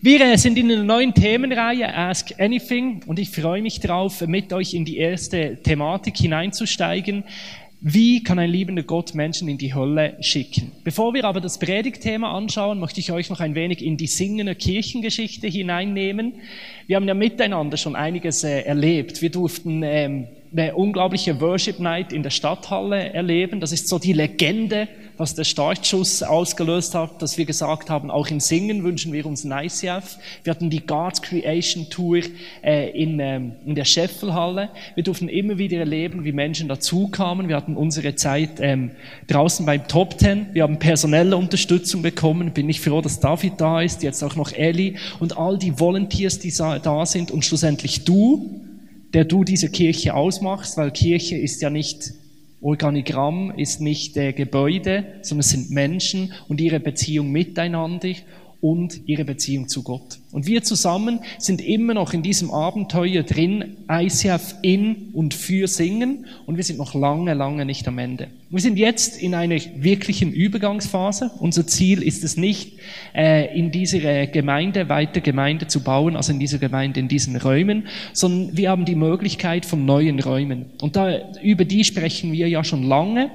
Wir äh, sind in einer neuen Themenreihe Ask Anything und ich freue mich darauf, mit euch in die erste Thematik hineinzusteigen. Wie kann ein liebender Gott Menschen in die Hölle schicken? Bevor wir aber das Predigtthema anschauen, möchte ich euch noch ein wenig in die singende Kirchengeschichte hineinnehmen. Wir haben ja miteinander schon einiges äh, erlebt. Wir durften ähm, eine unglaubliche Worship Night in der Stadthalle erleben. Das ist so die Legende, was der Startschuss ausgelöst hat, dass wir gesagt haben, auch im Singen wünschen wir uns ein ICF. Wir hatten die God's Creation Tour äh, in, ähm, in der Scheffelhalle. Wir durften immer wieder erleben, wie Menschen dazukamen. Wir hatten unsere Zeit ähm, draußen beim Top Ten. Wir haben personelle Unterstützung bekommen. Bin ich froh, dass David da ist, jetzt auch noch Ellie und all die Volunteers, die da sind und schlussendlich du, der du diese Kirche ausmachst, weil Kirche ist ja nicht Organigramm, ist nicht äh, Gebäude, sondern es sind Menschen und ihre Beziehung miteinander und ihre Beziehung zu Gott. Und wir zusammen sind immer noch in diesem Abenteuer drin, ICF in und für Singen und wir sind noch lange, lange nicht am Ende. Wir sind jetzt in einer wirklichen Übergangsphase. Unser Ziel ist es nicht, äh, in dieser Gemeinde weiter Gemeinde zu bauen, also in dieser Gemeinde, in diesen Räumen, sondern wir haben die Möglichkeit von neuen Räumen. Und da, über die sprechen wir ja schon lange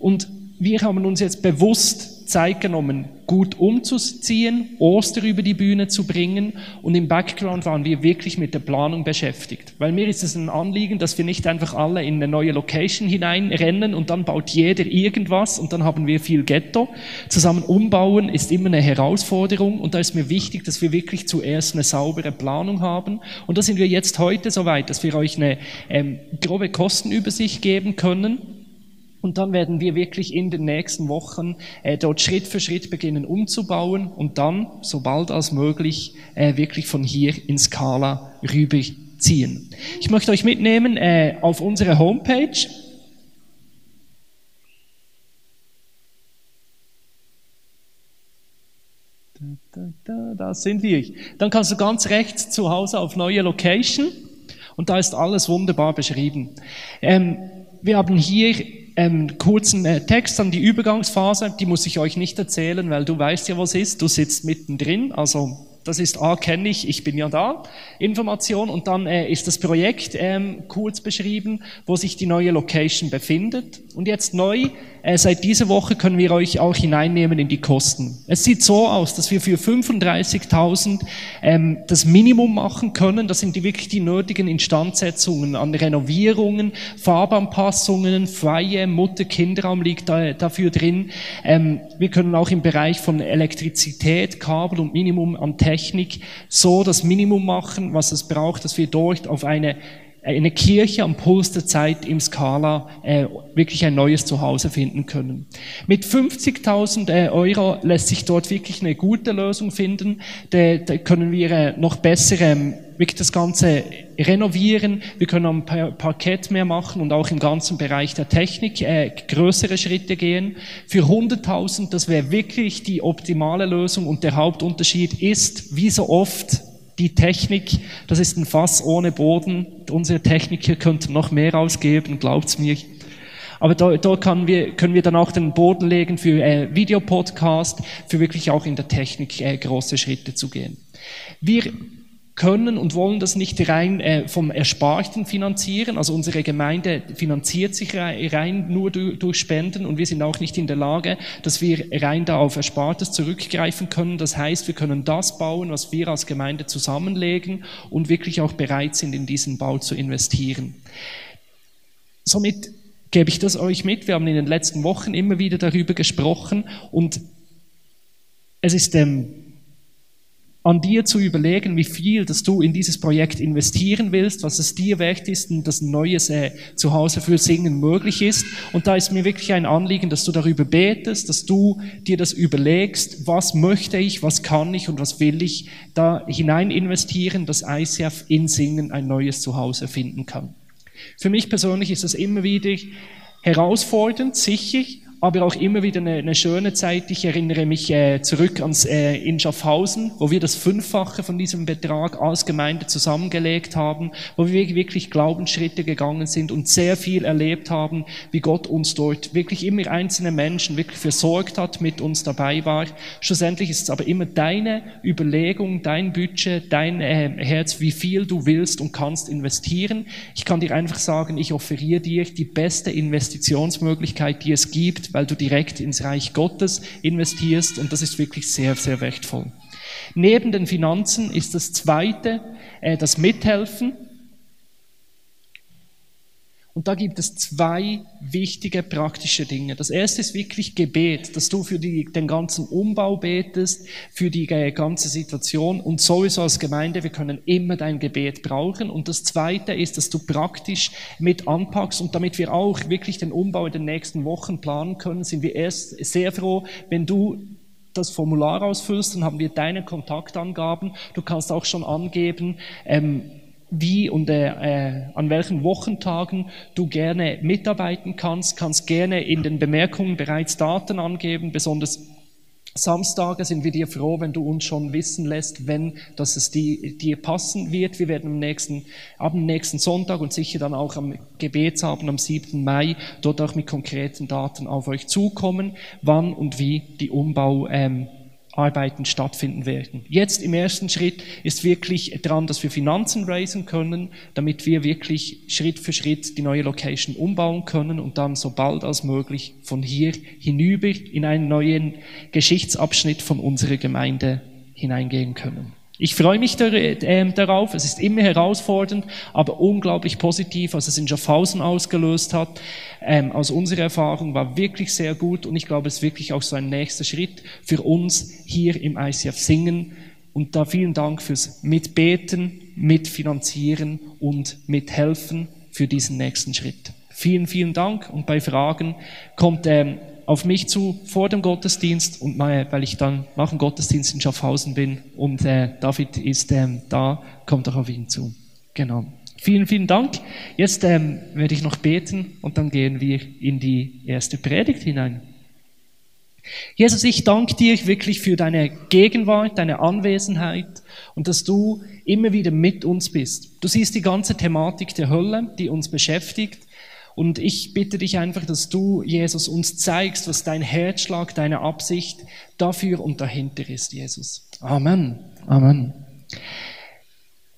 und wir haben uns jetzt bewusst Zeit genommen, gut umzuziehen, Oster über die Bühne zu bringen und im Background waren wir wirklich mit der Planung beschäftigt. Weil mir ist es ein Anliegen, dass wir nicht einfach alle in eine neue Location hineinrennen und dann baut jeder irgendwas und dann haben wir viel Ghetto. Zusammen umbauen ist immer eine Herausforderung und da ist mir wichtig, dass wir wirklich zuerst eine saubere Planung haben und da sind wir jetzt heute soweit, dass wir euch eine ähm, grobe Kostenübersicht geben können und dann werden wir wirklich in den nächsten Wochen äh, dort Schritt für Schritt beginnen umzubauen und dann, sobald als möglich, äh, wirklich von hier in Skala rüberziehen. Ich möchte euch mitnehmen äh, auf unsere Homepage. Da, da, da sind wir. Dann kannst du ganz rechts zu Hause auf neue Location und da ist alles wunderbar beschrieben. Ähm, wir haben hier ähm, kurzen äh, Text an die Übergangsphase, die muss ich euch nicht erzählen, weil du weißt ja, was ist, du sitzt mittendrin, also das ist A, kenne ich, ich bin ja da, Information. Und dann äh, ist das Projekt ähm, kurz beschrieben, wo sich die neue Location befindet. Und jetzt neu, äh, seit dieser Woche können wir euch auch hineinnehmen in die Kosten. Es sieht so aus, dass wir für 35.000 ähm, das Minimum machen können. Das sind die wirklich die nötigen Instandsetzungen an Renovierungen, Farbanpassungen, freie Mutter-Kinderraum liegt da, dafür drin. Ähm, wir können auch im Bereich von Elektrizität, Kabel und Minimum an Technik Technik so das Minimum machen, was es braucht, dass wir dort auf eine eine Kirche am Puls der Zeit im Skala äh, wirklich ein neues Zuhause finden können. Mit 50.000 äh, Euro lässt sich dort wirklich eine gute Lösung finden. Da, da können wir äh, noch besser ähm, wirklich das Ganze renovieren. Wir können am Parkett mehr machen und auch im ganzen Bereich der Technik äh, größere Schritte gehen. Für 100.000, das wäre wirklich die optimale Lösung und der Hauptunterschied ist, wie so oft, die Technik, das ist ein Fass ohne Boden. Unsere Techniker könnten noch mehr ausgeben, glaubt's mir. Aber da, da können, wir, können wir dann auch den Boden legen für äh, Videopodcast, für wirklich auch in der Technik äh, große Schritte zu gehen. Wir können und wollen das nicht rein äh, vom Ersparten finanzieren. Also unsere Gemeinde finanziert sich rein nur durch, durch, Spenden und wir sind auch nicht in der Lage, dass wir rein da auf Erspartes zurückgreifen können. Das heißt, wir können das bauen, was wir als Gemeinde zusammenlegen und wirklich auch bereit sind, in diesen Bau zu investieren. Somit gebe ich das euch mit. Wir haben in den letzten Wochen immer wieder darüber gesprochen und es ist ähm, an dir zu überlegen, wie viel, dass du in dieses Projekt investieren willst, was es dir wert ist und dass ein neues äh, Zuhause für Singen möglich ist. Und da ist mir wirklich ein Anliegen, dass du darüber betest, dass du dir das überlegst, was möchte ich, was kann ich und was will ich da hinein investieren, dass ICF in Singen ein neues Zuhause finden kann. Für mich persönlich ist das immer wieder herausfordernd, sicher, aber auch immer wieder eine, eine schöne Zeit. Ich erinnere mich äh, zurück ans äh, in Schaffhausen, wo wir das Fünffache von diesem Betrag als Gemeinde zusammengelegt haben, wo wir wirklich Glaubensschritte gegangen sind und sehr viel erlebt haben, wie Gott uns dort wirklich immer einzelne Menschen wirklich versorgt hat, mit uns dabei war. Schlussendlich ist es aber immer deine Überlegung, dein Budget, dein äh, Herz, wie viel du willst und kannst investieren. Ich kann dir einfach sagen, ich offeriere dir die beste Investitionsmöglichkeit, die es gibt weil du direkt ins Reich Gottes investierst und das ist wirklich sehr, sehr wertvoll. Neben den Finanzen ist das zweite äh, das Mithelfen. Und da gibt es zwei wichtige praktische Dinge. Das erste ist wirklich Gebet, dass du für die, den ganzen Umbau betest, für die ganze Situation und sowieso als Gemeinde, wir können immer dein Gebet brauchen. Und das zweite ist, dass du praktisch mit anpackst und damit wir auch wirklich den Umbau in den nächsten Wochen planen können, sind wir erst sehr froh, wenn du das Formular ausfüllst, dann haben wir deine Kontaktangaben. Du kannst auch schon angeben, ähm, wie und äh, äh, an welchen Wochentagen du gerne mitarbeiten kannst, kannst gerne in den Bemerkungen bereits Daten angeben, besonders Samstage sind wir dir froh, wenn du uns schon wissen lässt, wenn dass es die, dir passen wird. Wir werden am nächsten, ab dem nächsten Sonntag und sicher dann auch am Gebetsabend am 7. Mai dort auch mit konkreten Daten auf euch zukommen, wann und wie die Umbau ähm, Arbeiten stattfinden werden. Jetzt im ersten Schritt ist wirklich dran, dass wir Finanzen raisen können, damit wir wirklich Schritt für Schritt die neue Location umbauen können und dann so bald als möglich von hier hinüber in einen neuen Geschichtsabschnitt von unserer Gemeinde hineingehen können. Ich freue mich ähm, darauf. Es ist immer herausfordernd, aber unglaublich positiv, was es in Schaffhausen ausgelöst hat. Ähm, aus unserer Erfahrung war wirklich sehr gut und ich glaube, es ist wirklich auch so ein nächster Schritt für uns hier im ICF Singen. Und da vielen Dank fürs Mitbeten, Mitfinanzieren und Mithelfen für diesen nächsten Schritt. Vielen, vielen Dank und bei Fragen kommt ähm, auf mich zu vor dem Gottesdienst und weil ich dann nach dem Gottesdienst in Schaffhausen bin und äh, David ist ähm, da, kommt auch auf ihn zu. Genau. Vielen, vielen Dank. Jetzt ähm, werde ich noch beten und dann gehen wir in die erste Predigt hinein. Jesus, ich danke dir wirklich für deine Gegenwart, deine Anwesenheit und dass du immer wieder mit uns bist. Du siehst die ganze Thematik der Hölle, die uns beschäftigt und ich bitte dich einfach, dass du, Jesus, uns zeigst, was dein Herzschlag, deine Absicht dafür und dahinter ist, Jesus. Amen. Amen.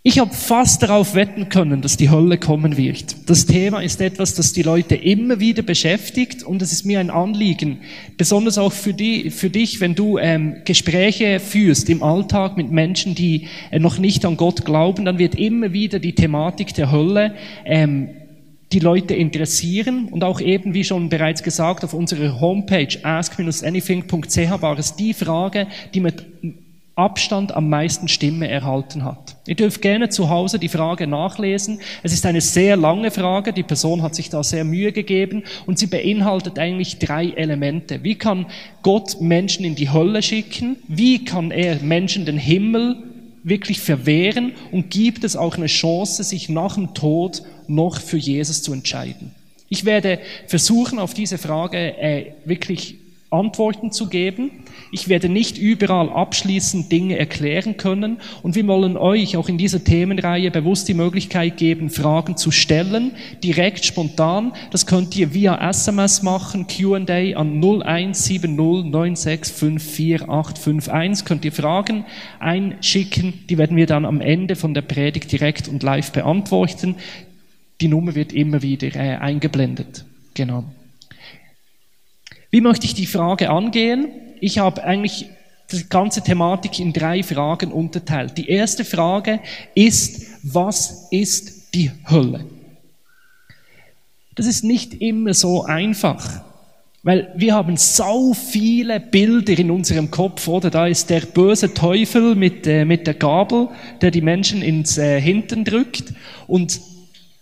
Ich habe fast darauf wetten können, dass die Hölle kommen wird. Das Thema ist etwas, das die Leute immer wieder beschäftigt und es ist mir ein Anliegen, besonders auch für, die, für dich, wenn du ähm, Gespräche führst im Alltag mit Menschen, die äh, noch nicht an Gott glauben, dann wird immer wieder die Thematik der Hölle ähm, die Leute interessieren und auch eben, wie schon bereits gesagt, auf unserer Homepage ask-anything.ch war es die Frage, die mit Abstand am meisten Stimme erhalten hat. Ihr dürft gerne zu Hause die Frage nachlesen. Es ist eine sehr lange Frage, die Person hat sich da sehr Mühe gegeben und sie beinhaltet eigentlich drei Elemente. Wie kann Gott Menschen in die Hölle schicken? Wie kann er Menschen den Himmel wirklich verwehren und gibt es auch eine Chance, sich nach dem Tod noch für Jesus zu entscheiden? Ich werde versuchen, auf diese Frage äh, wirklich Antworten zu geben. Ich werde nicht überall abschließend Dinge erklären können und wir wollen euch auch in dieser Themenreihe bewusst die Möglichkeit geben, Fragen zu stellen, direkt spontan. Das könnt ihr via SMS machen, Q&A an 017096548851. Könnt ihr Fragen einschicken, die werden wir dann am Ende von der Predigt direkt und live beantworten. Die Nummer wird immer wieder äh, eingeblendet. Genau. Wie möchte ich die Frage angehen? Ich habe eigentlich die ganze Thematik in drei Fragen unterteilt. Die erste Frage ist, was ist die Hölle? Das ist nicht immer so einfach, weil wir haben so viele Bilder in unserem Kopf, oder? Da ist der böse Teufel mit, äh, mit der Gabel, der die Menschen ins äh, Hintern drückt und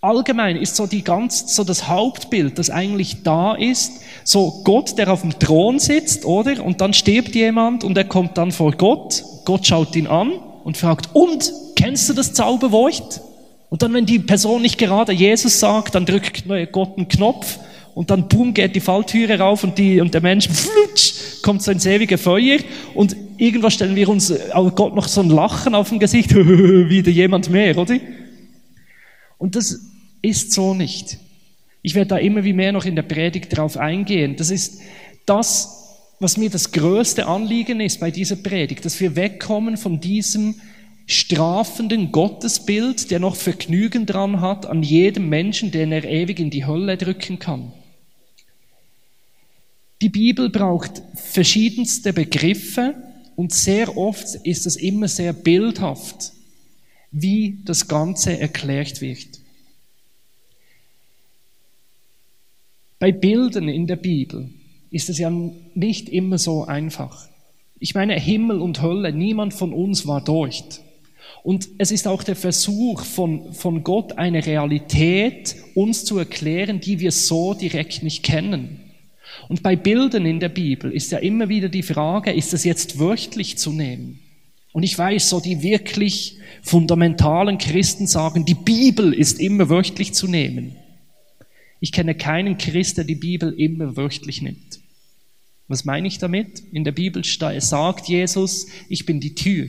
allgemein ist so die ganz, so das Hauptbild, das eigentlich da ist, so Gott, der auf dem Thron sitzt, oder? Und dann stirbt jemand und er kommt dann vor Gott. Gott schaut ihn an und fragt, und, kennst du das Zauberwort? Und dann, wenn die Person nicht gerade Jesus sagt, dann drückt Gott einen Knopf und dann boom geht die Falltüre rauf und, die, und der Mensch flutsch, kommt so ins ewige Feuer und irgendwas stellen wir uns, oh Gott, noch so ein Lachen auf dem Gesicht, wieder jemand mehr, oder? Und das ist so nicht. Ich werde da immer wie mehr noch in der Predigt drauf eingehen. Das ist das, was mir das größte Anliegen ist bei dieser Predigt, dass wir wegkommen von diesem strafenden Gottesbild, der noch Vergnügen dran hat an jedem Menschen, den er ewig in die Hölle drücken kann. Die Bibel braucht verschiedenste Begriffe und sehr oft ist es immer sehr bildhaft, wie das Ganze erklärt wird. Bei Bildern in der Bibel ist es ja nicht immer so einfach. Ich meine, Himmel und Hölle, niemand von uns war dort. Und es ist auch der Versuch von, von Gott, eine Realität uns zu erklären, die wir so direkt nicht kennen. Und bei Bildern in der Bibel ist ja immer wieder die Frage, ist das jetzt wörtlich zu nehmen? Und ich weiß, so die wirklich fundamentalen Christen sagen, die Bibel ist immer wörtlich zu nehmen. Ich kenne keinen Christ, der die Bibel immer wörtlich nimmt. Was meine ich damit? In der Bibel sagt Jesus, ich bin die Tür.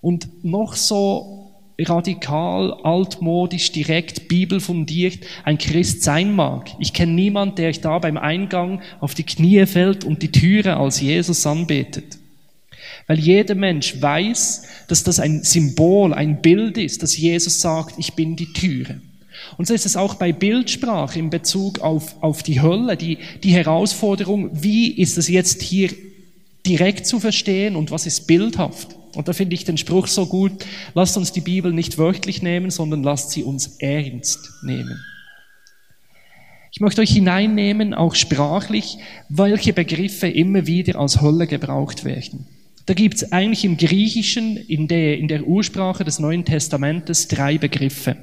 Und noch so radikal, altmodisch, direkt, bibelfundiert ein Christ sein mag. Ich kenne niemand, der da beim Eingang auf die Knie fällt und die Türe als Jesus anbetet. Weil jeder Mensch weiß, dass das ein Symbol, ein Bild ist, dass Jesus sagt, ich bin die Türe. Und so ist es auch bei Bildsprache in Bezug auf, auf die Hölle, die, die Herausforderung, wie ist es jetzt hier direkt zu verstehen und was ist bildhaft? Und da finde ich den Spruch so gut, lasst uns die Bibel nicht wörtlich nehmen, sondern lasst sie uns ernst nehmen. Ich möchte euch hineinnehmen, auch sprachlich, welche Begriffe immer wieder als Hölle gebraucht werden. Da gibt es eigentlich im Griechischen, in der, in der Ursprache des Neuen Testamentes, drei Begriffe.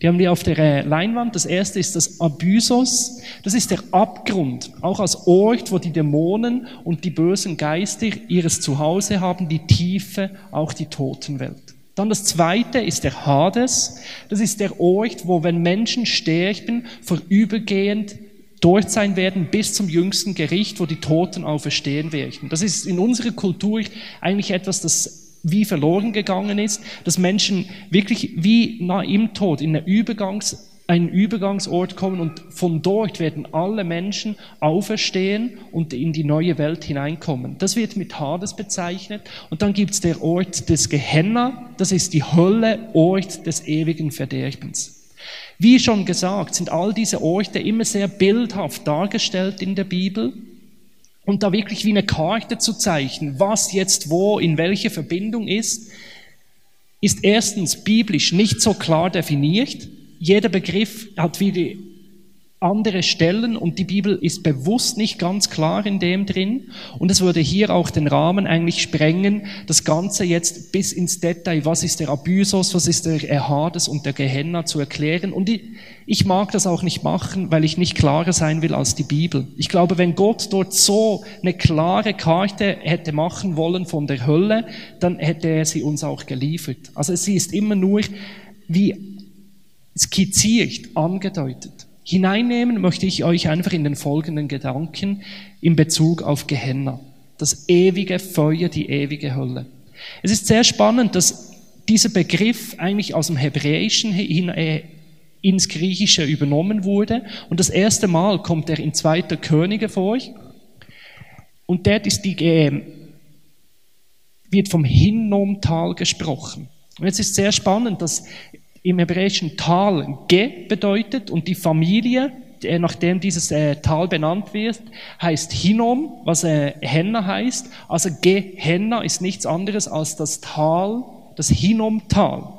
Die haben wir auf der äh, Leinwand. Das erste ist das Abysos. Das ist der Abgrund, auch als Ort, wo die Dämonen und die bösen Geister ihres Zuhause haben, die Tiefe, auch die Totenwelt. Dann das zweite ist der Hades. Das ist der Ort, wo, wenn Menschen sterben, vorübergehend dort sein werden bis zum jüngsten Gericht, wo die Toten auferstehen werden. Das ist in unserer Kultur eigentlich etwas, das wie verloren gegangen ist, dass Menschen wirklich wie nach im Tod in eine Übergangs, einen Übergangsort kommen und von dort werden alle Menschen auferstehen und in die neue Welt hineinkommen. Das wird mit Hades bezeichnet. Und dann gibt es der Ort des Gehenna, das ist die Hölle, Ort des ewigen Verderbens. Wie schon gesagt, sind all diese Orte immer sehr bildhaft dargestellt in der Bibel. Und da wirklich wie eine Karte zu zeichnen, was jetzt wo in welcher Verbindung ist, ist erstens biblisch nicht so klar definiert. Jeder Begriff hat wieder andere Stellen und die Bibel ist bewusst nicht ganz klar in dem drin. Und es würde hier auch den Rahmen eigentlich sprengen, das Ganze jetzt bis ins Detail, was ist der Abysos, was ist der Hades und der Gehenna zu erklären. Und ich, ich mag das auch nicht machen, weil ich nicht klarer sein will als die Bibel. Ich glaube, wenn Gott dort so eine klare Karte hätte machen wollen von der Hölle, dann hätte er sie uns auch geliefert. Also sie ist immer nur wie skizziert, angedeutet. Hineinnehmen möchte ich euch einfach in den folgenden Gedanken in Bezug auf Gehenna. Das ewige Feuer, die ewige Hölle. Es ist sehr spannend, dass dieser Begriff eigentlich aus dem Hebräischen hin, äh, ins Griechische übernommen wurde. Und das erste Mal kommt er in zweiter Könige vor. Und dort ist die, äh, wird vom Hinnomtal gesprochen. Und jetzt ist sehr spannend, dass im hebräischen Tal Ge bedeutet und die Familie, nachdem dieses äh, Tal benannt wird, heißt Hinnom, was äh, Henna heißt. Also Gehenna ist nichts anderes als das Tal, das Hinnom-Tal.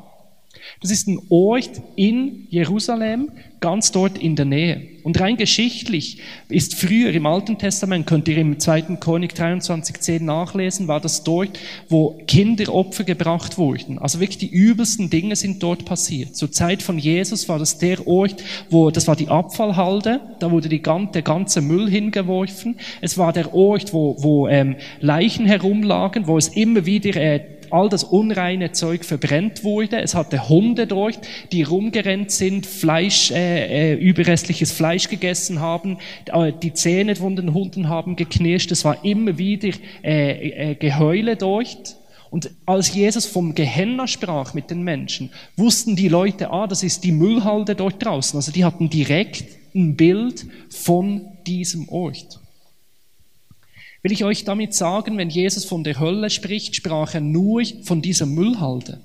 Das ist ein Ort in Jerusalem, ganz dort in der Nähe. Und rein geschichtlich ist früher im Alten Testament, könnt ihr im 2. Chronik 23,10 nachlesen, war das dort, wo Kinderopfer gebracht wurden. Also wirklich die übelsten Dinge sind dort passiert. Zur Zeit von Jesus war das der Ort, wo, das war die Abfallhalde, da wurde die, der ganze Müll hingeworfen. Es war der Ort, wo, wo ähm, Leichen herumlagen, wo es immer wieder äh, all das unreine Zeug verbrennt wurde. Es hatte Hunde dort, die rumgerannt sind, Fleisch, äh, äh, überrestliches Fleisch gegessen haben, äh, die Zähne von den Hunden haben geknirscht. Es war immer wieder äh, äh, Geheule dort. Und als Jesus vom Gehenna sprach mit den Menschen, wussten die Leute, ah, das ist die Müllhalde dort draußen. Also die hatten direkt ein Bild von diesem Ort. Will ich euch damit sagen, wenn Jesus von der Hölle spricht, sprach er nur von dieser Müllhalde?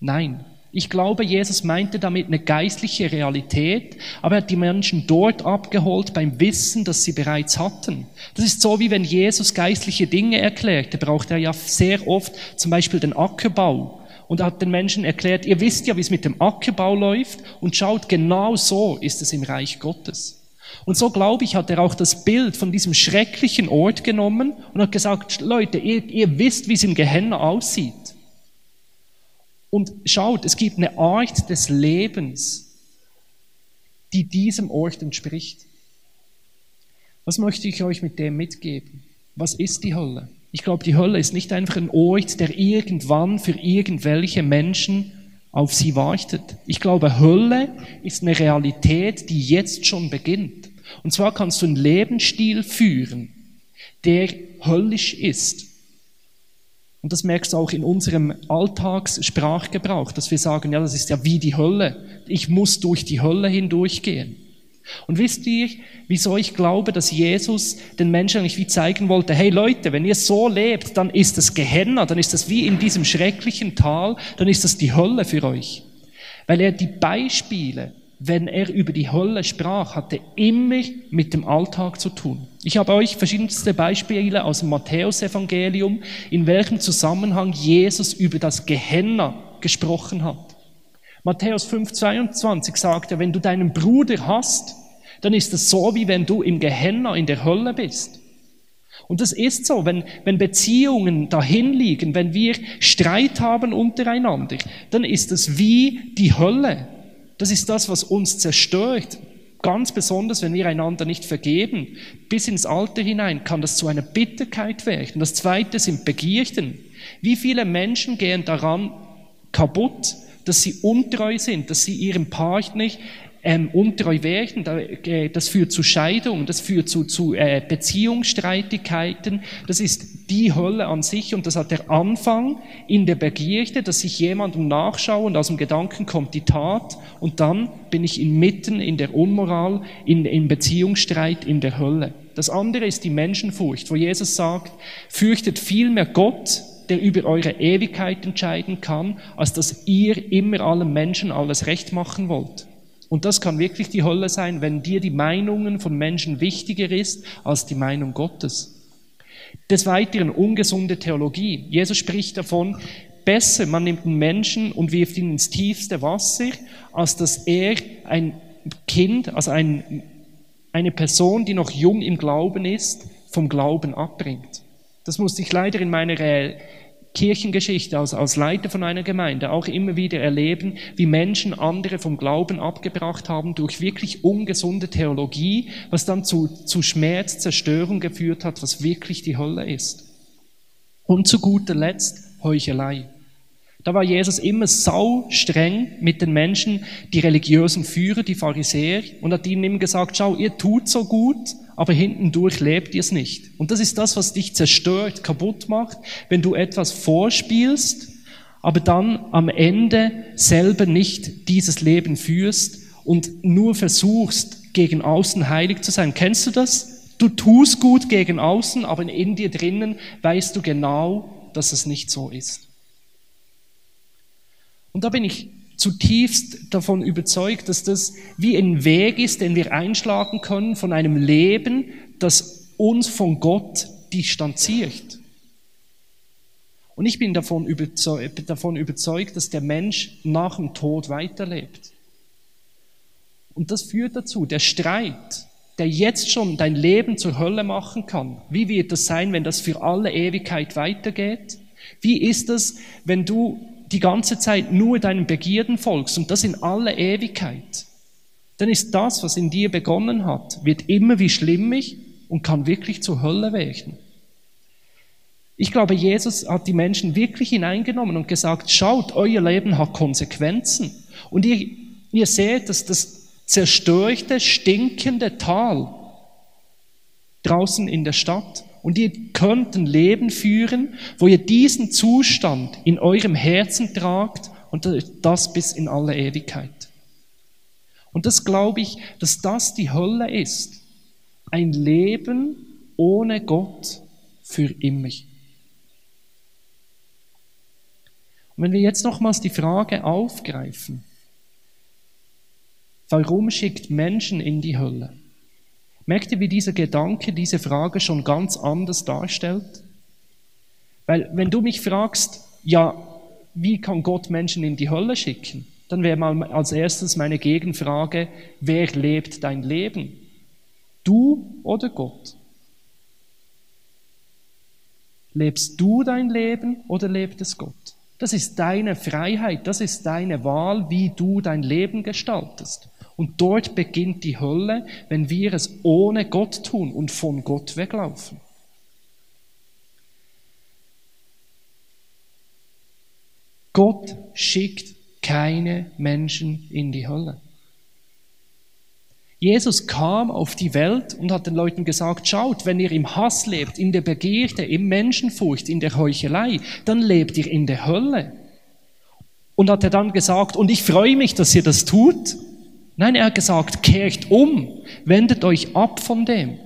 Nein. Ich glaube, Jesus meinte damit eine geistliche Realität, aber er hat die Menschen dort abgeholt beim Wissen, das sie bereits hatten. Das ist so, wie wenn Jesus geistliche Dinge erklärte, braucht er ja sehr oft zum Beispiel den Ackerbau. Und hat den Menschen erklärt, ihr wisst ja, wie es mit dem Ackerbau läuft und schaut, genau so ist es im Reich Gottes. Und so glaube ich, hat er auch das Bild von diesem schrecklichen Ort genommen und hat gesagt, Leute, ihr, ihr wisst, wie es im Gehenna aussieht. Und schaut, es gibt eine Art des Lebens, die diesem Ort entspricht. Was möchte ich euch mit dem mitgeben? Was ist die Hölle? Ich glaube, die Hölle ist nicht einfach ein Ort, der irgendwann für irgendwelche Menschen auf sie wartet. Ich glaube, Hölle ist eine Realität, die jetzt schon beginnt. Und zwar kannst du einen Lebensstil führen, der höllisch ist. Und das merkst du auch in unserem Alltagssprachgebrauch, dass wir sagen, ja, das ist ja wie die Hölle. Ich muss durch die Hölle hindurchgehen. Und wisst ihr, wieso ich glaube, dass Jesus den Menschen eigentlich wie zeigen wollte, hey Leute, wenn ihr so lebt, dann ist das Gehenna, dann ist das wie in diesem schrecklichen Tal, dann ist das die Hölle für euch. Weil er die Beispiele wenn er über die Hölle sprach, hatte immer mit dem Alltag zu tun. Ich habe euch verschiedenste Beispiele aus dem Matthäusevangelium, in welchem Zusammenhang Jesus über das Gehenna gesprochen hat. Matthäus 5,22 sagt er, wenn du deinen Bruder hast, dann ist es so, wie wenn du im Gehenna in der Hölle bist. Und das ist so, wenn, wenn Beziehungen dahin liegen, wenn wir Streit haben untereinander, dann ist es wie die Hölle. Das ist das, was uns zerstört. Ganz besonders, wenn wir einander nicht vergeben. Bis ins Alter hinein kann das zu einer Bitterkeit werden. Das zweite sind Begierden. Wie viele Menschen gehen daran kaputt, dass sie untreu sind, dass sie ihrem Partner ähm, untreu werden, äh, das führt zu Scheidung, das führt zu, zu äh, Beziehungsstreitigkeiten, das ist die Hölle an sich und das hat der Anfang in der Begierde, dass ich jemandem nachschaue und aus dem Gedanken kommt die Tat und dann bin ich inmitten in der Unmoral, in, in Beziehungsstreit, in der Hölle. Das andere ist die Menschenfurcht, wo Jesus sagt, fürchtet vielmehr Gott, der über eure Ewigkeit entscheiden kann, als dass ihr immer allen Menschen alles recht machen wollt. Und das kann wirklich die Hölle sein, wenn dir die Meinungen von Menschen wichtiger ist als die Meinung Gottes. Des Weiteren ungesunde Theologie. Jesus spricht davon, besser man nimmt einen Menschen und wirft ihn ins tiefste Wasser, als dass er ein Kind, also ein, eine Person, die noch jung im Glauben ist, vom Glauben abbringt. Das musste ich leider in meiner Kirchengeschichte, als, als Leiter von einer Gemeinde auch immer wieder erleben, wie Menschen andere vom Glauben abgebracht haben durch wirklich ungesunde Theologie, was dann zu, zu Schmerz, Zerstörung geführt hat, was wirklich die Hölle ist. Und zu guter Letzt Heuchelei. Da war Jesus immer sau streng mit den Menschen, die religiösen Führer, die Pharisäer, und hat ihnen immer gesagt, schau, ihr tut so gut, aber hinten durch lebt ihr es nicht. Und das ist das, was dich zerstört, kaputt macht, wenn du etwas vorspielst, aber dann am Ende selber nicht dieses Leben führst und nur versuchst, gegen außen heilig zu sein. Kennst du das? Du tust gut gegen außen, aber in dir drinnen weißt du genau, dass es nicht so ist. Und da bin ich zutiefst davon überzeugt, dass das wie ein Weg ist, den wir einschlagen können von einem Leben, das uns von Gott distanziert. Und ich bin davon überzeugt, davon überzeugt, dass der Mensch nach dem Tod weiterlebt. Und das führt dazu, der Streit, der jetzt schon dein Leben zur Hölle machen kann, wie wird das sein, wenn das für alle Ewigkeit weitergeht? Wie ist es, wenn du die ganze Zeit nur deinen Begierden folgst und das in aller Ewigkeit, dann ist das, was in dir begonnen hat, wird immer wie schlimmig und kann wirklich zur Hölle werden. Ich glaube, Jesus hat die Menschen wirklich hineingenommen und gesagt, schaut, euer Leben hat Konsequenzen. Und ihr, ihr seht, dass das zerstörte, stinkende Tal draußen in der Stadt. Und ihr könnt ein Leben führen, wo ihr diesen Zustand in eurem Herzen tragt und das bis in alle Ewigkeit. Und das glaube ich, dass das die Hölle ist. Ein Leben ohne Gott für immer. Und wenn wir jetzt nochmals die Frage aufgreifen, warum schickt Menschen in die Hölle? Merkt ihr, wie dieser Gedanke diese Frage schon ganz anders darstellt? Weil wenn du mich fragst, ja, wie kann Gott Menschen in die Hölle schicken? dann wäre mal als erstes meine Gegenfrage, wer lebt dein Leben? Du oder Gott? Lebst du dein Leben oder lebt es Gott? Das ist deine Freiheit, das ist deine Wahl, wie du dein Leben gestaltest. Und dort beginnt die Hölle, wenn wir es ohne Gott tun und von Gott weglaufen. Gott schickt keine Menschen in die Hölle. Jesus kam auf die Welt und hat den Leuten gesagt, schaut, wenn ihr im Hass lebt, in der Begierde, im Menschenfurcht, in der Heuchelei, dann lebt ihr in der Hölle. Und hat er dann gesagt, und ich freue mich, dass ihr das tut. Nein, er hat gesagt, kehrt um, wendet euch ab von dem.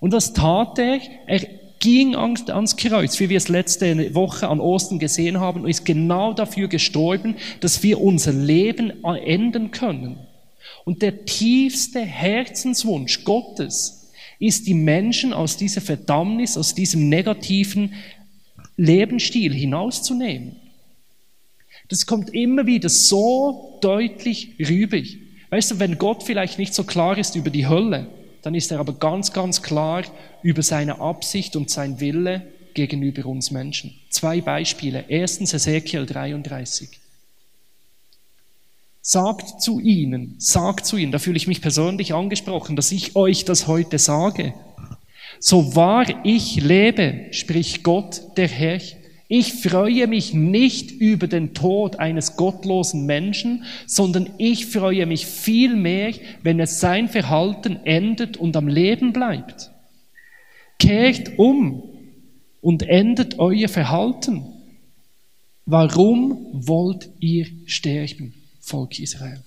Und was tat er? Er ging ans Kreuz, wie wir es letzte Woche an Osten gesehen haben, und ist genau dafür gestorben, dass wir unser Leben enden können. Und der tiefste Herzenswunsch Gottes ist, die Menschen aus dieser Verdammnis, aus diesem negativen Lebensstil hinauszunehmen. Das kommt immer wieder so deutlich rüber. Weißt du, wenn Gott vielleicht nicht so klar ist über die Hölle, dann ist er aber ganz, ganz klar über seine Absicht und sein Wille gegenüber uns Menschen. Zwei Beispiele. Erstens Ezekiel 33. Sagt zu ihnen, sagt zu ihnen, da fühle ich mich persönlich angesprochen, dass ich euch das heute sage. So wahr ich lebe, spricht Gott, der Herr, ich freue mich nicht über den Tod eines gottlosen Menschen, sondern ich freue mich vielmehr, wenn es sein Verhalten endet und am Leben bleibt. Kehrt um und endet euer Verhalten. Warum wollt ihr sterben, Volk Israel?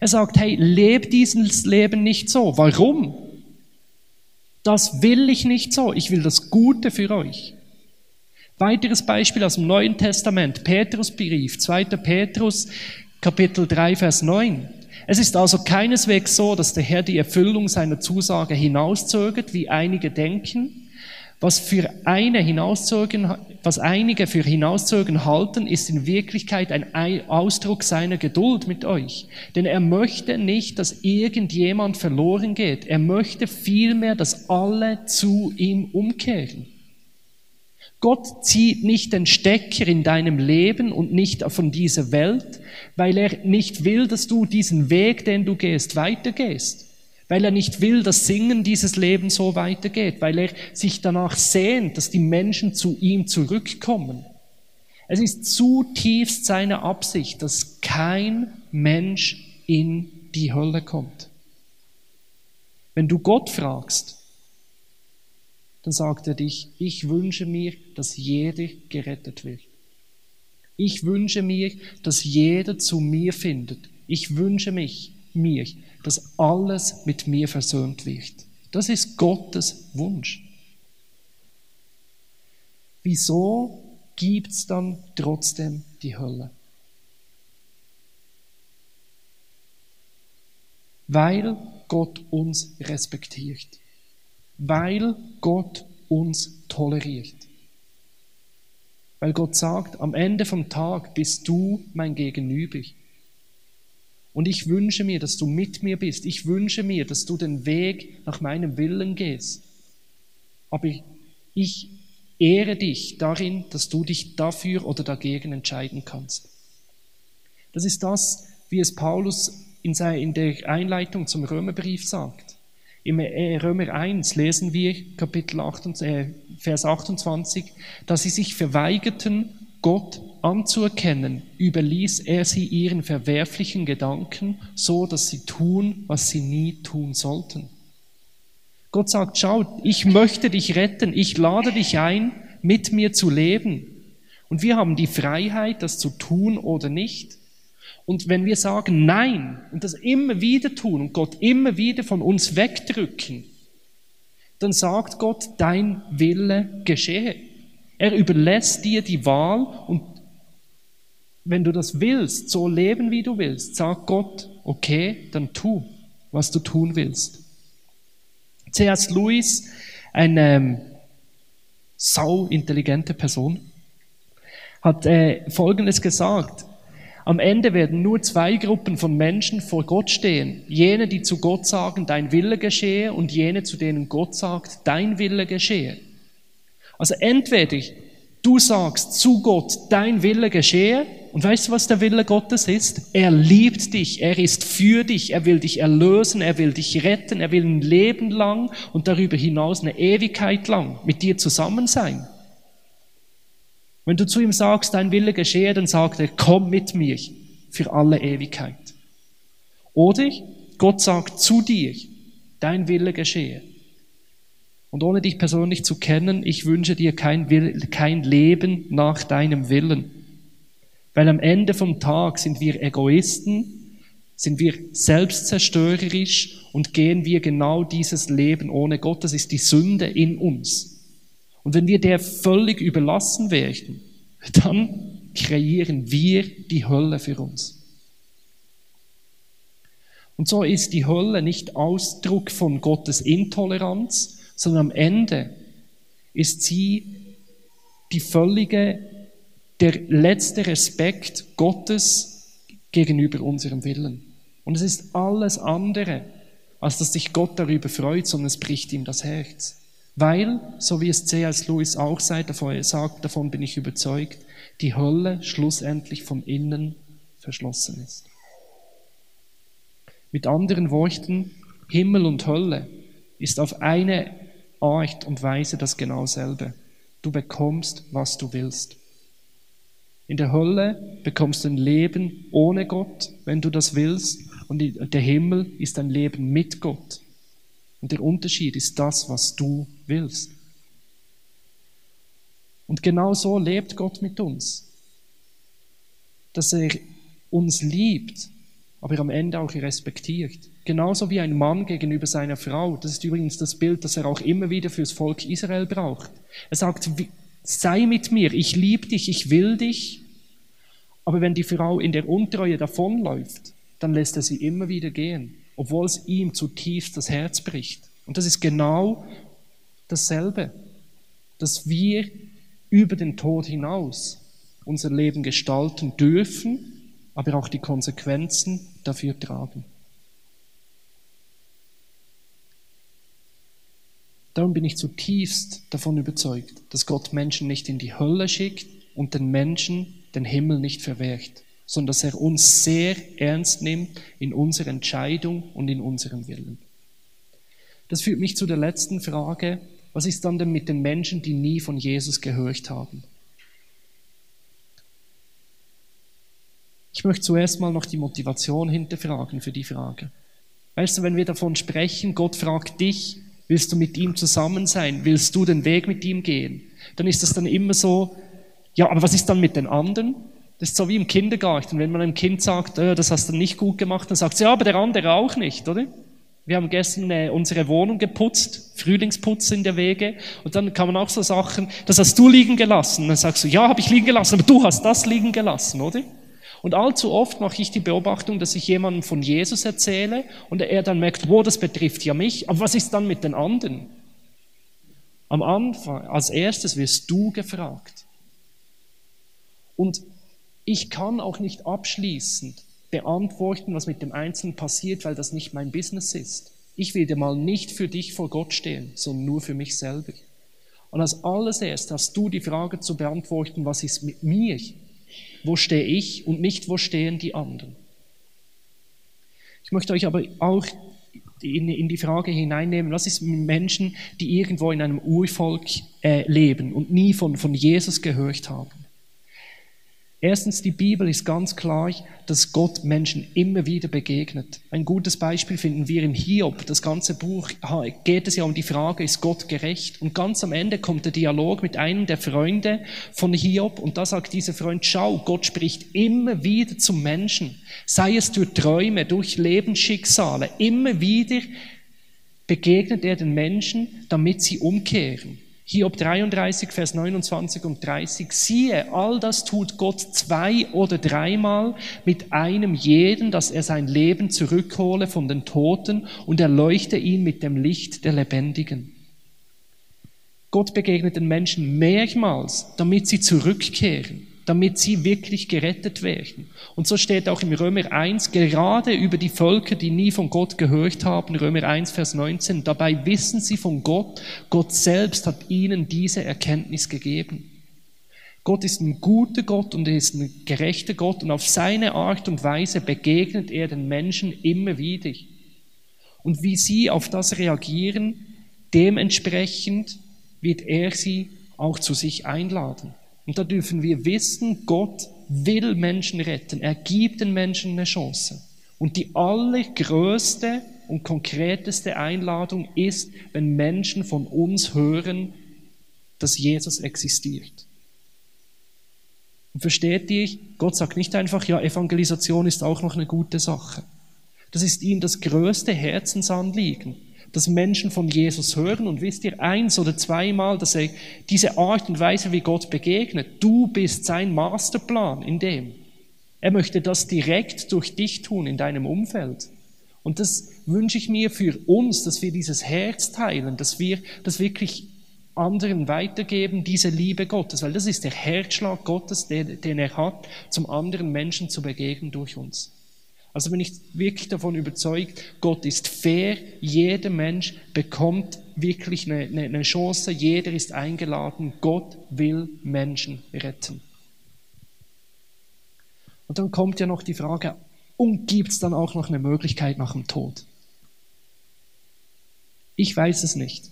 Er sagt, hey, lebt dieses Leben nicht so. Warum? Das will ich nicht so. Ich will das Gute für euch. Weiteres Beispiel aus dem Neuen Testament, Petrusbrief, 2. Petrus, Kapitel 3, Vers 9. Es ist also keineswegs so, dass der Herr die Erfüllung seiner Zusage hinauszögert, wie einige denken. Was für eine hinauszögern, was einige für hinauszögern halten, ist in Wirklichkeit ein Ausdruck seiner Geduld mit euch. Denn er möchte nicht, dass irgendjemand verloren geht. Er möchte vielmehr, dass alle zu ihm umkehren. Gott zieht nicht den Stecker in deinem Leben und nicht von dieser Welt, weil er nicht will, dass du diesen Weg, den du gehst, weitergehst. Weil er nicht will, dass Singen dieses Leben so weitergeht, weil er sich danach sehnt, dass die Menschen zu ihm zurückkommen. Es ist zutiefst seine Absicht, dass kein Mensch in die Hölle kommt. Wenn du Gott fragst, dann sagt er dich, ich wünsche mir, dass jeder gerettet wird. Ich wünsche mir, dass jeder zu mir findet. Ich wünsche mich, mir, dass alles mit mir versöhnt wird. Das ist Gottes Wunsch. Wieso gibt es dann trotzdem die Hölle? Weil Gott uns respektiert weil Gott uns toleriert. Weil Gott sagt, am Ende vom Tag bist du mein Gegenüber. Und ich wünsche mir, dass du mit mir bist. Ich wünsche mir, dass du den Weg nach meinem Willen gehst. Aber ich ehre dich darin, dass du dich dafür oder dagegen entscheiden kannst. Das ist das, wie es Paulus in der Einleitung zum Römerbrief sagt. Im Römer 1 lesen wir, Kapitel 28, äh, Vers 28, dass sie sich verweigerten, Gott anzuerkennen, überließ er sie ihren verwerflichen Gedanken, so dass sie tun, was sie nie tun sollten. Gott sagt, schau, ich möchte dich retten, ich lade dich ein, mit mir zu leben. Und wir haben die Freiheit, das zu tun oder nicht. Und wenn wir sagen Nein und das immer wieder tun und Gott immer wieder von uns wegdrücken, dann sagt Gott, dein Wille geschehe. Er überlässt dir die Wahl und wenn du das willst, so leben, wie du willst, sagt Gott, okay, dann tu, was du tun willst. C.S. Lewis, eine ähm, sau intelligente Person, hat äh, Folgendes gesagt. Am Ende werden nur zwei Gruppen von Menschen vor Gott stehen. Jene, die zu Gott sagen, dein Wille geschehe, und jene, zu denen Gott sagt, dein Wille geschehe. Also entweder du sagst zu Gott, dein Wille geschehe, und weißt du, was der Wille Gottes ist? Er liebt dich, er ist für dich, er will dich erlösen, er will dich retten, er will ein Leben lang und darüber hinaus eine Ewigkeit lang mit dir zusammen sein. Wenn du zu ihm sagst, dein Wille geschehe, dann sagt er, komm mit mir für alle Ewigkeit. Oder Gott sagt zu dir, dein Wille geschehe. Und ohne dich persönlich zu kennen, ich wünsche dir kein, Will, kein Leben nach deinem Willen. Weil am Ende vom Tag sind wir Egoisten, sind wir selbstzerstörerisch und gehen wir genau dieses Leben ohne Gott. Das ist die Sünde in uns. Und wenn wir der völlig überlassen werden, dann kreieren wir die Hölle für uns. Und so ist die Hölle nicht Ausdruck von Gottes Intoleranz, sondern am Ende ist sie die völlige, der letzte Respekt Gottes gegenüber unserem Willen. Und es ist alles andere, als dass sich Gott darüber freut, sondern es bricht ihm das Herz. Weil, so wie es C.S. Lewis auch sagt, davon bin ich überzeugt, die Hölle schlussendlich von innen verschlossen ist. Mit anderen Worten, Himmel und Hölle ist auf eine Art und Weise das genau selbe. Du bekommst, was du willst. In der Hölle bekommst du ein Leben ohne Gott, wenn du das willst, und der Himmel ist ein Leben mit Gott. Und der Unterschied ist das, was du willst. Und genau so lebt Gott mit uns. Dass er uns liebt, aber am Ende auch respektiert. Genauso wie ein Mann gegenüber seiner Frau. Das ist übrigens das Bild, das er auch immer wieder fürs Volk Israel braucht. Er sagt, sei mit mir, ich liebe dich, ich will dich. Aber wenn die Frau in der Untreue davonläuft, dann lässt er sie immer wieder gehen obwohl es ihm zutiefst das Herz bricht. Und das ist genau dasselbe, dass wir über den Tod hinaus unser Leben gestalten dürfen, aber auch die Konsequenzen dafür tragen. Darum bin ich zutiefst davon überzeugt, dass Gott Menschen nicht in die Hölle schickt und den Menschen den Himmel nicht verwehrt sondern dass er uns sehr ernst nimmt in unserer Entscheidung und in unserem Willen. Das führt mich zu der letzten Frage. Was ist dann denn mit den Menschen, die nie von Jesus gehört haben? Ich möchte zuerst mal noch die Motivation hinterfragen für die Frage. Weißt du, wenn wir davon sprechen, Gott fragt dich, willst du mit ihm zusammen sein? Willst du den Weg mit ihm gehen? Dann ist das dann immer so, ja, aber was ist dann mit den anderen? Das ist so wie im Kindergarten. Wenn man einem Kind sagt, oh, das hast du nicht gut gemacht, dann sagt sie, ja, aber der andere auch nicht, oder? Wir haben gestern äh, unsere Wohnung geputzt, Frühlingsputz in der Wege, und dann kann man auch so Sachen, das hast du liegen gelassen. Dann sagst du, ja, habe ich liegen gelassen, aber du hast das liegen gelassen, oder? Und allzu oft mache ich die Beobachtung, dass ich jemandem von Jesus erzähle und er dann merkt, wo das betrifft ja mich, aber was ist dann mit den anderen? Am Anfang, als erstes wirst du gefragt. Und ich kann auch nicht abschließend beantworten, was mit dem Einzelnen passiert, weil das nicht mein Business ist. Ich will dir mal nicht für dich vor Gott stehen, sondern nur für mich selber. Und als alles erst hast du die Frage zu beantworten, was ist mit mir? Wo stehe ich und nicht, wo stehen die anderen? Ich möchte euch aber auch in, in die Frage hineinnehmen, was ist mit Menschen, die irgendwo in einem Urvolk äh, leben und nie von, von Jesus gehört haben. Erstens, die Bibel ist ganz klar, dass Gott Menschen immer wieder begegnet. Ein gutes Beispiel finden wir in Hiob. Das ganze Buch geht es ja um die Frage, ist Gott gerecht? Und ganz am Ende kommt der Dialog mit einem der Freunde von Hiob und da sagt dieser Freund, schau, Gott spricht immer wieder zum Menschen. Sei es durch Träume, durch Lebensschicksale. Immer wieder begegnet er den Menschen, damit sie umkehren. Hiob 33, Vers 29 und 30. Siehe, all das tut Gott zwei oder dreimal mit einem jeden, dass er sein Leben zurückhole von den Toten und erleuchte ihn mit dem Licht der Lebendigen. Gott begegnet den Menschen mehrmals, damit sie zurückkehren damit sie wirklich gerettet werden. Und so steht auch im Römer 1, gerade über die Völker, die nie von Gott gehört haben, Römer 1, Vers 19, dabei wissen sie von Gott, Gott selbst hat ihnen diese Erkenntnis gegeben. Gott ist ein guter Gott und er ist ein gerechter Gott und auf seine Art und Weise begegnet er den Menschen immer wieder. Und wie sie auf das reagieren, dementsprechend wird er sie auch zu sich einladen. Und da dürfen wir wissen, Gott will Menschen retten. Er gibt den Menschen eine Chance. Und die allergrößte und konkreteste Einladung ist, wenn Menschen von uns hören, dass Jesus existiert. Und versteht ihr, Gott sagt nicht einfach, ja, Evangelisation ist auch noch eine gute Sache. Das ist ihm das größte Herzensanliegen dass Menschen von Jesus hören und wisst ihr, eins oder zweimal, dass er diese Art und Weise, wie Gott begegnet, du bist sein Masterplan in dem. Er möchte das direkt durch dich tun in deinem Umfeld. Und das wünsche ich mir für uns, dass wir dieses Herz teilen, dass wir das wirklich anderen weitergeben, diese Liebe Gottes, weil das ist der Herzschlag Gottes, den, den er hat, zum anderen Menschen zu begegnen durch uns. Also bin ich wirklich davon überzeugt, Gott ist fair, jeder Mensch bekommt wirklich eine, eine, Chance, jeder ist eingeladen, Gott will Menschen retten. Und dann kommt ja noch die Frage, und gibt es dann auch noch eine Möglichkeit nach dem Tod? Ich weiß es nicht.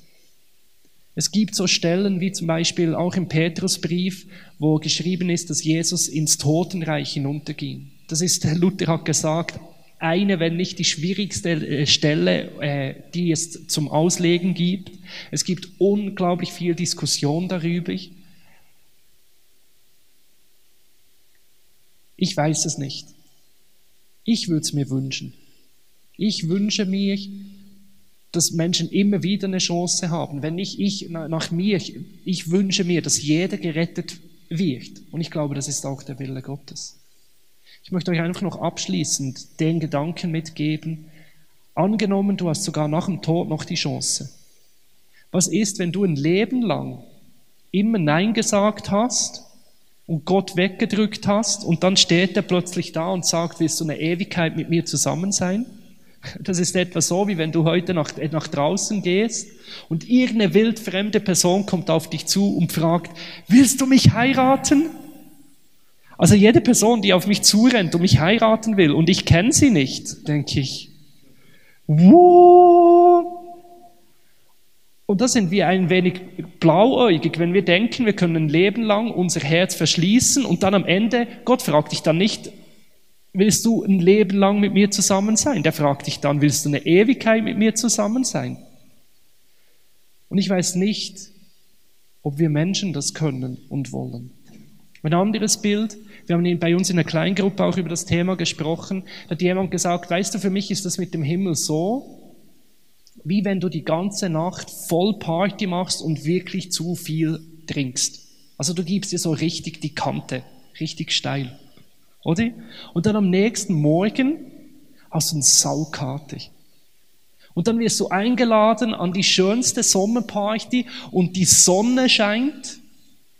Es gibt so Stellen wie zum Beispiel auch im Petrusbrief, wo geschrieben ist, dass Jesus ins Totenreich hinunterging. Das ist, Luther hat gesagt, eine, wenn nicht die schwierigste äh, Stelle, äh, die es zum Auslegen gibt. Es gibt unglaublich viel Diskussion darüber. Ich weiß es nicht. Ich würde es mir wünschen. Ich wünsche mir, dass Menschen immer wieder eine Chance haben. Wenn nicht ich nach mir, ich wünsche mir, dass jeder gerettet wird. Und ich glaube, das ist auch der Wille Gottes. Ich möchte euch einfach noch abschließend den Gedanken mitgeben. Angenommen, du hast sogar nach dem Tod noch die Chance. Was ist, wenn du ein Leben lang immer Nein gesagt hast und Gott weggedrückt hast und dann steht er plötzlich da und sagt, willst du eine Ewigkeit mit mir zusammen sein? Das ist etwa so, wie wenn du heute nach, nach draußen gehst und irgendeine wildfremde Person kommt auf dich zu und fragt, willst du mich heiraten? Also jede Person, die auf mich zurennt und mich heiraten will und ich kenne sie nicht, denke ich. Und da sind wir ein wenig blauäugig, wenn wir denken, wir können ein Leben lang unser Herz verschließen und dann am Ende, Gott fragt dich dann nicht, willst du ein Leben lang mit mir zusammen sein? Der fragt dich dann, willst du eine Ewigkeit mit mir zusammen sein? Und ich weiß nicht, ob wir Menschen das können und wollen. Ein anderes Bild, wir haben bei uns in der Kleingruppe auch über das Thema gesprochen, da hat jemand gesagt, weißt du, für mich ist das mit dem Himmel so, wie wenn du die ganze Nacht voll Party machst und wirklich zu viel trinkst. Also du gibst dir so richtig die Kante, richtig steil. Oder? Und dann am nächsten Morgen hast du eine Saukarte. Und dann wirst du eingeladen an die schönste Sommerparty und die Sonne scheint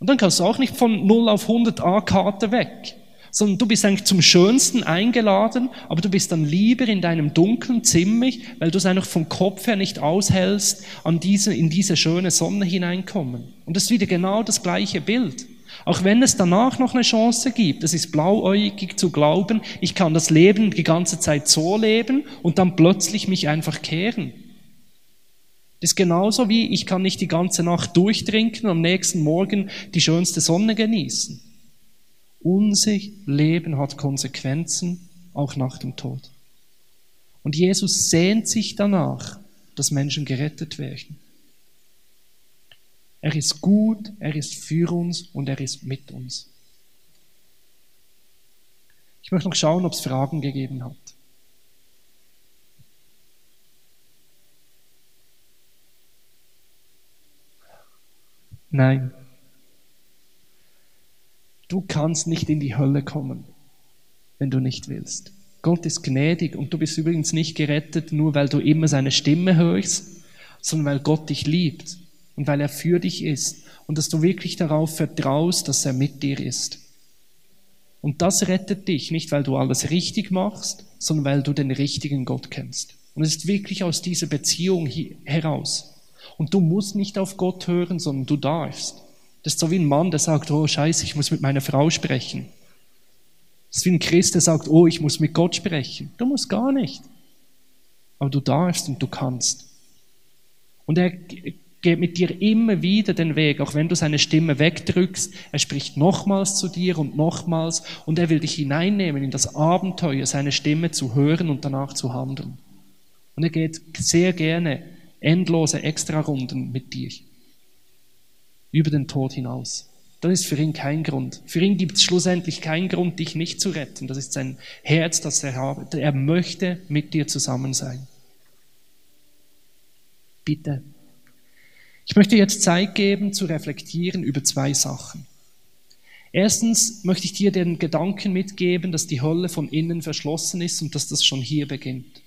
und dann kannst du auch nicht von 0 auf 100 A-Karte weg, sondern du bist eigentlich zum Schönsten eingeladen, aber du bist dann lieber in deinem dunklen Zimmer, weil du es einfach vom Kopf her nicht aushältst, an diese, in diese schöne Sonne hineinkommen. Und das ist wieder genau das gleiche Bild. Auch wenn es danach noch eine Chance gibt, es ist blauäugig zu glauben, ich kann das Leben die ganze Zeit so leben und dann plötzlich mich einfach kehren. Das ist genauso wie ich kann nicht die ganze Nacht durchtrinken und am nächsten Morgen die schönste Sonne genießen. Unser Leben hat Konsequenzen, auch nach dem Tod. Und Jesus sehnt sich danach, dass Menschen gerettet werden. Er ist gut, er ist für uns und er ist mit uns. Ich möchte noch schauen, ob es Fragen gegeben hat. Nein. Du kannst nicht in die Hölle kommen, wenn du nicht willst. Gott ist gnädig und du bist übrigens nicht gerettet, nur weil du immer seine Stimme hörst, sondern weil Gott dich liebt und weil er für dich ist und dass du wirklich darauf vertraust, dass er mit dir ist. Und das rettet dich nicht, weil du alles richtig machst, sondern weil du den richtigen Gott kennst. Und es ist wirklich aus dieser Beziehung heraus. Und du musst nicht auf Gott hören, sondern du darfst. Das ist so wie ein Mann, der sagt, oh Scheiße, ich muss mit meiner Frau sprechen. Das ist wie ein Christ, der sagt, oh, ich muss mit Gott sprechen. Du musst gar nicht. Aber du darfst und du kannst. Und er geht mit dir immer wieder den Weg, auch wenn du seine Stimme wegdrückst. Er spricht nochmals zu dir und nochmals und er will dich hineinnehmen in das Abenteuer, seine Stimme zu hören und danach zu handeln. Und er geht sehr gerne endlose Extrarunden mit dir über den Tod hinaus. Das ist für ihn kein Grund. Für ihn gibt es schlussendlich keinen Grund, dich nicht zu retten. Das ist sein Herz, das er hat. Er möchte mit dir zusammen sein. Bitte ich möchte jetzt Zeit geben, zu reflektieren über zwei Sachen. Erstens möchte ich dir den Gedanken mitgeben, dass die Hölle von innen verschlossen ist und dass das schon hier beginnt.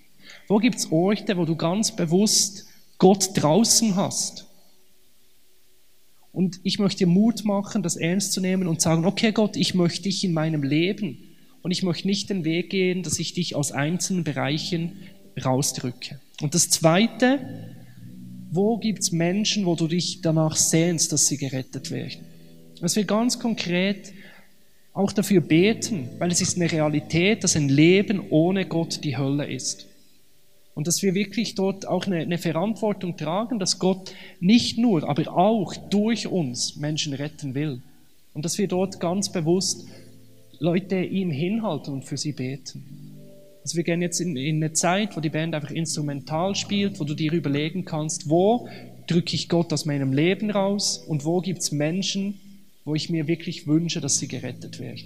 Wo gibt es Orte, wo du ganz bewusst Gott draußen hast? Und ich möchte Mut machen, das ernst zu nehmen und sagen, okay Gott, ich möchte dich in meinem Leben und ich möchte nicht den Weg gehen, dass ich dich aus einzelnen Bereichen rausdrücke. Und das Zweite, wo gibt es Menschen, wo du dich danach sehnst, dass sie gerettet werden? Dass wir ganz konkret auch dafür beten, weil es ist eine Realität, dass ein Leben ohne Gott die Hölle ist. Und dass wir wirklich dort auch eine, eine, Verantwortung tragen, dass Gott nicht nur, aber auch durch uns Menschen retten will. Und dass wir dort ganz bewusst Leute ihm hinhalten und für sie beten. Also wir gehen jetzt in, in eine Zeit, wo die Band einfach instrumental spielt, wo du dir überlegen kannst, wo drücke ich Gott aus meinem Leben raus und wo gibt es Menschen, wo ich mir wirklich wünsche, dass sie gerettet werden.